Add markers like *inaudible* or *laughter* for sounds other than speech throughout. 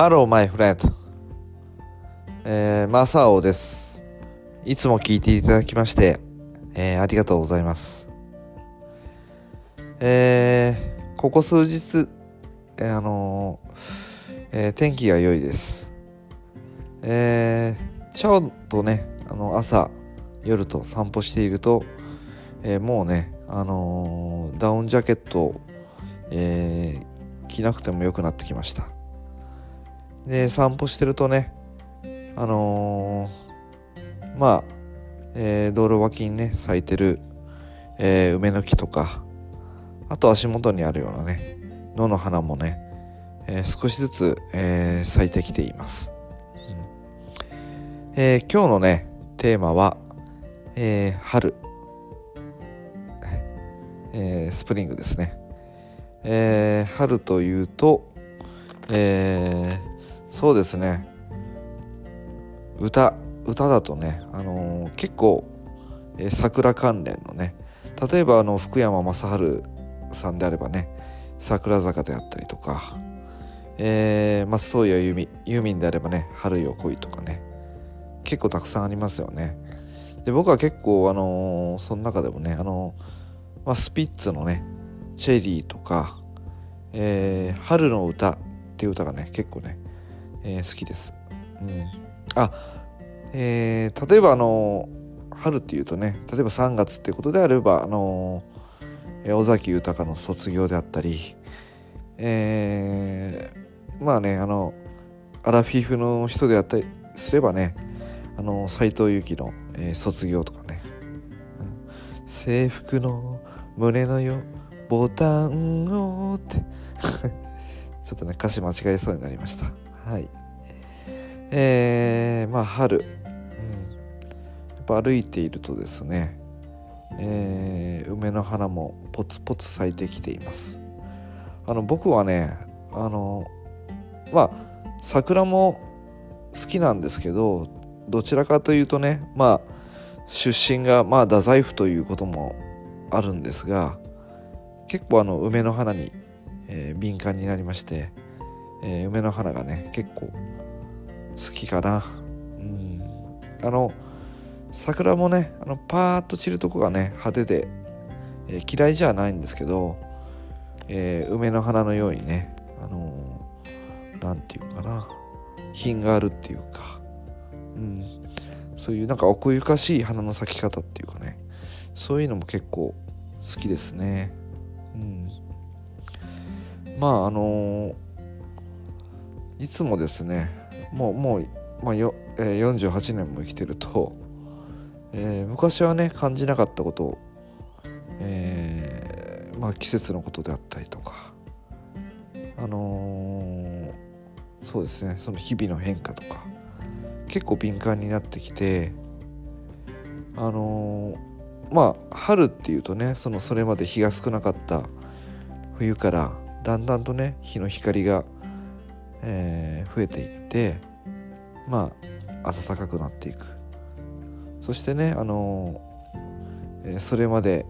ハローマイフレンド。えー、マサオです。いつも聞いていただきまして、えー、ありがとうございます。えー、ここ数日、えー、あのー、えー、天気が良いです。えー、ちょうどね、あの、朝、夜と散歩していると、えー、もうね、あのー、ダウンジャケットを、えー、着なくても良くなってきました。で散歩してるとねあのー、まあ、えー、道路脇にね咲いてる、えー、梅の木とかあと足元にあるようなね野の花もね、え少しずつ、え咲いてきています、うん。え今日のねテーマは、え春、えスプリングですね、え春というと、えー、そうですね。歌歌だとね、あのー、結構、えー、桜関連のね例えばあの福山雅治さんであればね桜坂であったりとか、えー、松任谷由実ユーミンであればね「春よ来い」とかね結構たくさんありますよね。で僕は結構あのー、その中でもねあのー、まあ、スピッツのね「チェリー」とか、えー「春の歌」っていう歌がね結構ねえー、好きです。うん、あ、えー、例えばあの春っていうとね例えば3月っていうことであればあの、尾崎豊の卒業であったり、えー、まあねあのアラフィフの人であったりすればねあの斎藤由貴の、えー、卒業とかね、制服の胸のよボタンをって *laughs* ちょっとね歌詞間違えそうになりました。はい。えー、まあ春、うん、やっぱ歩いているとですね、えー、梅の花もポツポツ咲いてきています。あの僕はねあのまあ桜も好きなんですけどどちらかというとねまあ出身がまあ太宰府ということもあるんですが結構あの梅の花に、えー、敏感になりましてえー、梅の花がね結構好きかな。うん。あの桜もねあのパーッと散るとこがね派手で、えー、嫌いじゃないんですけど、えー、梅の花のようにねあの何て言うかな品があるっていうか、うん、そういうなんか奥ゆかしい花の咲き方っていうかねそういうのも結構好きですね。うん、まああのーいつもですねもうもう、まあよえー、48年も生きてると、*laughs* えー、昔はね感じなかったことを、えー、まあ、季節のことであったりとかあのそうですねその日々の変化とか結構敏感になってきてあのまあ春っていうとねそのそれまで日が少なかった冬からだんだんとね日の光がえー、増えていってまあ暖かくなっていく。そしてねあのー、それまで、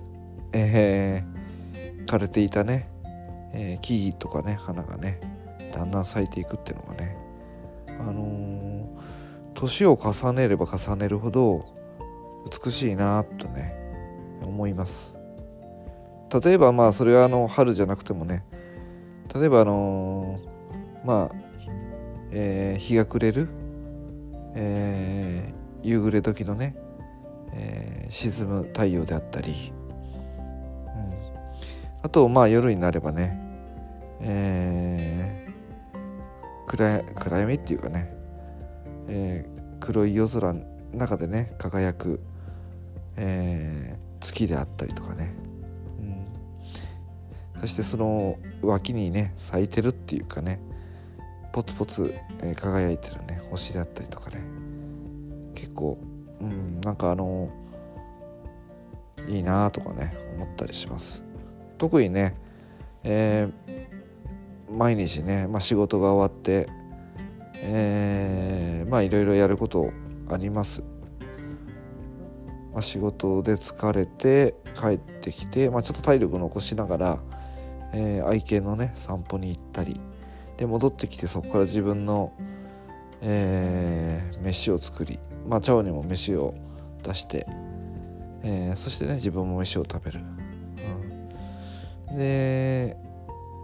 えー、枯れていたね、えー、木々とかね花がねだんだん咲いていくっていうのがねあの年を重ねれば重ねるほど美しいなとね思います。例えばまあそれはあの春じゃなくてもね例えばあのまあ、えー、日が暮れる、えー、夕暮れ時のね、えー、沈む太陽であったり、うん、あとまあ夜になればね、えー、暗暗闇っていうかね、えー、黒い夜空の中でね輝く、えー、月であったりとかね、うん、そしてその脇にね咲いてるっていうかねポツポツ、え、輝いてるね星だったりとかね。結構うんなんかあのいいなとかね思ったりします。特にね、えー、毎日ね、まあ、仕事が終わってえー、まあいろいろやることあります、まあ、仕事で疲れて帰ってきて、まあ、ちょっと体力残しながら、えー、愛犬のね散歩に行ったりで戻ってきてそこから自分の、えー、飯を作りまあ茶碗にも飯を出して、えー、そしてね自分も飯を食べる、うん、で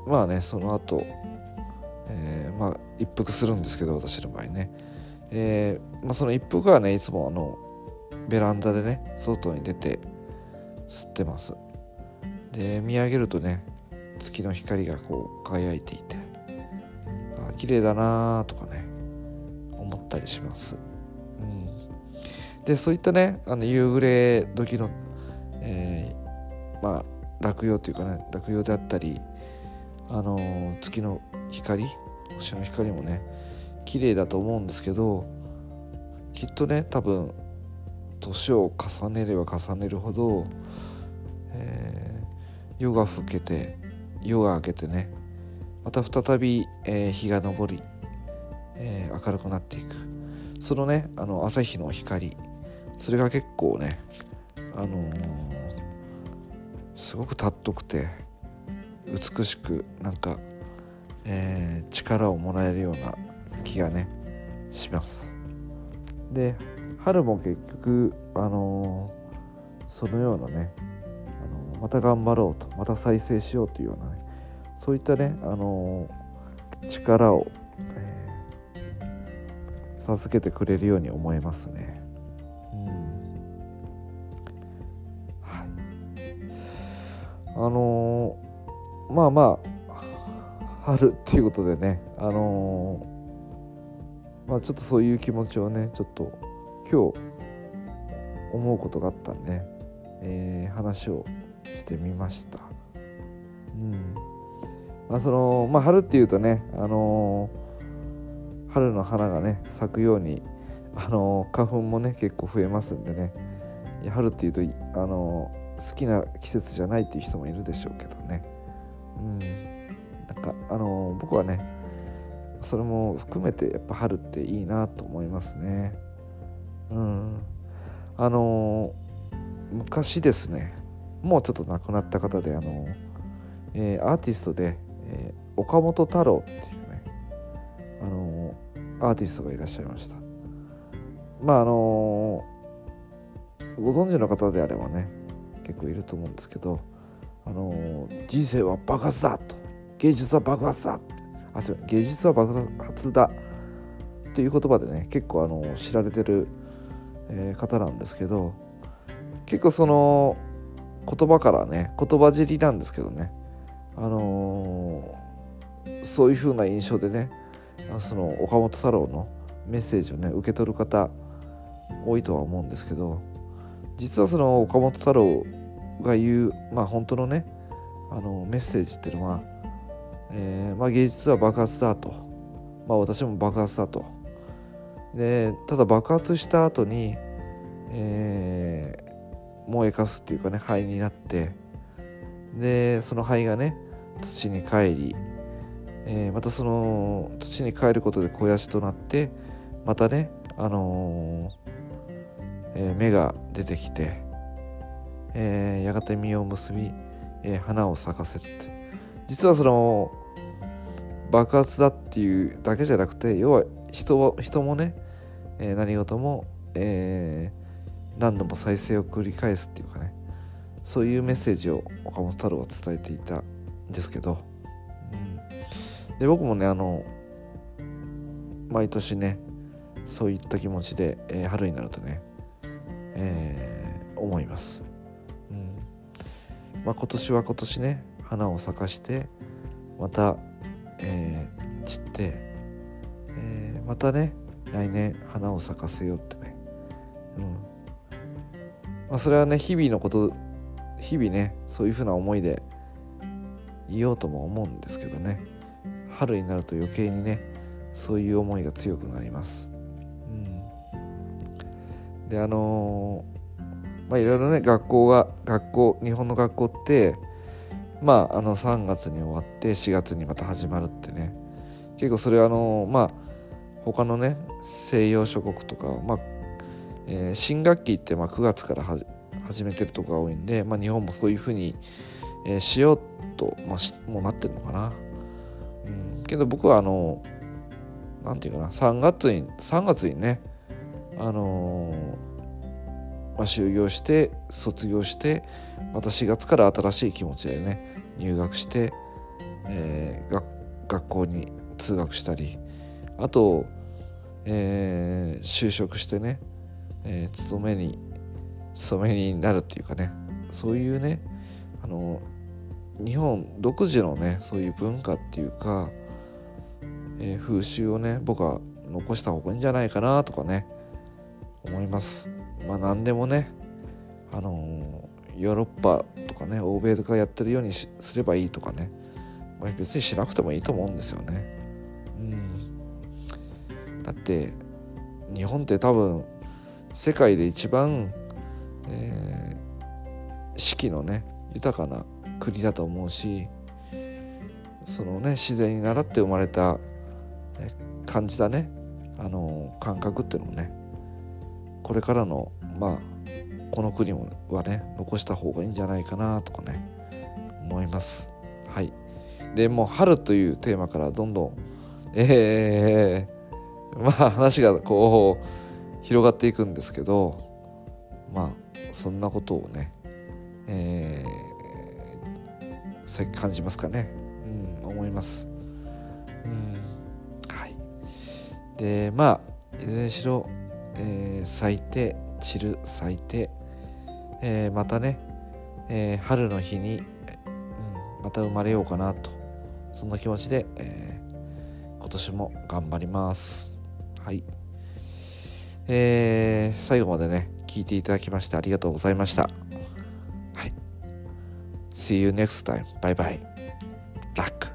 まあねその後、えー、まあ一服するんですけど私の場合ね、えーまあ、その一服はねいつもあのベランダでね外に出て吸ってます。で見上げるとね月の光がこう輝いていて。綺麗だなとかね思ったりします、うん、でそういったねあの夕暮れ時の、えー、まあ落葉というかね落葉であったりあのー、月の光星の光もね綺麗だと思うんですけどきっとね多分年を重ねれば重ねるほど、えー、夜が更けて夜が明けてねまた再び、えー、日が昇り、えー、明るくなっていく。そのねあの朝日の光。それが結構ねあのー、すごく尊くて美しくなんか、えー、力をもらえるような気がねします。で春も結局あのー、そのようなねあのまた頑張ろうとまた再生しようというようなねそういったねあのー、力を、えー、授けてくれるように思えますね。うんはい、あのー、まあまあ春っていうことでねあのまあちょっとそういう気持ちをねちょっと今日思うことがあったんで、ねえー、話をしてみました。うんまあそのまあ、春っていうとね、あのー、春の花がね咲くように、あのー、花粉もね結構増えますんでね。春っていうと、あのー、好きな季節じゃないっていう人もいるでしょうけどね、うん、なんか、あの僕はねそれも含めてやっぱ春っていいなと思いますね。うん。あの昔ですねもうちょっと亡くなった方であの、えー、アーティストで、えー、岡本太郎っていうねあのアーティストがいらっしゃいました。まああのご存知の方であればね結構いると思うんですけどあの人生は爆発だと芸術は爆発だあすみません芸術は爆発だという言葉でね結構あの知られてるえ、方なんですけど結構その言葉からね言葉尻なんですけどねあのー、そういう風な印象でねその岡本太郎のメッセージをね受け取る方多いとは思うんですけど実はその岡本太郎が言うまあ本当のねあのメッセージっていうのは、えーまあ、芸術は爆発だと、まあ、私も爆発だと。でただ爆発した後に、えー、燃えかすっていうかね灰になってでその灰がね土に帰り、えー、またその土に帰ることで肥やしとなってまたねあのー、えー、芽が出てきて、えやがて実を結び、え花を咲かせるって。実はその爆発だっていうだけじゃなくて要は人人もねえー、何事も、えー、何度も再生を繰り返すっていうかねそういうメッセージを岡本太郎は伝えていた。ですけど、うん、で僕もねあの毎年ねそういった気持ちで、えー、春になるとね、えー、思います、うん。まあ、今年は今年ね花を咲かしてまた、えー、散って、えー、またね来年花を咲かせようってね。うん。まあそれはね日々のこと日々ねそういうふうな思いで言おうとも思うんですけどね。春になると余計にねそういう思いが強くなります、うん、であのー、まあいろいろね学校が学校日本の学校ってまああの3月に終わって4月にまた始まるってね。結構それはあのー、まあ他のね西洋諸国とか、まあえー、新学期ってまあ9月から始めてるとこが多いんで、まあ、日本もそういうふうに、えー、しようと、まあ、もうなってるのかな。うん、けど僕はあの何て言うかな3月に3月にねあのー、まあ、就業して卒業してまた4月から新しい気持ちでね入学して、えー、学校に通学したりあと、えー、就職してね、えー、勤めに勤めになるっていうかねそういうねあの日本独自のねそういう文化っていうか、えー、風習をね僕は残した方がいいんじゃないかなとかね思います。まあ何でもねあのヨーロッパとかね欧米とかやってるようにすればいいとかね、まあ、別にしなくてもいいと思うんですよね。うん。だって日本って多分世界で一番、えー、四季のね豊かな国だと思うしそのね自然に習って生まれた、感じだね。あの感覚っていうのもねこれからのまあこの国はね残した方がいいんじゃないかなとかね思います。はい。でもう春というテーマからどんどんえー、まあ話がこう広がっていくんですけどまあそんなことをねえー、感じますかね。うん。思います。うん。はい。でまあいずれにしろえー、咲いて散る咲いて、えー、またね、えー、春の日に、うん、また生まれようかなとそんな気持ちで、えー、今年も頑張ります。はい。えー、最後までね聞いていただきましてありがとうございました。はい See you next time. Bye bye. Luck.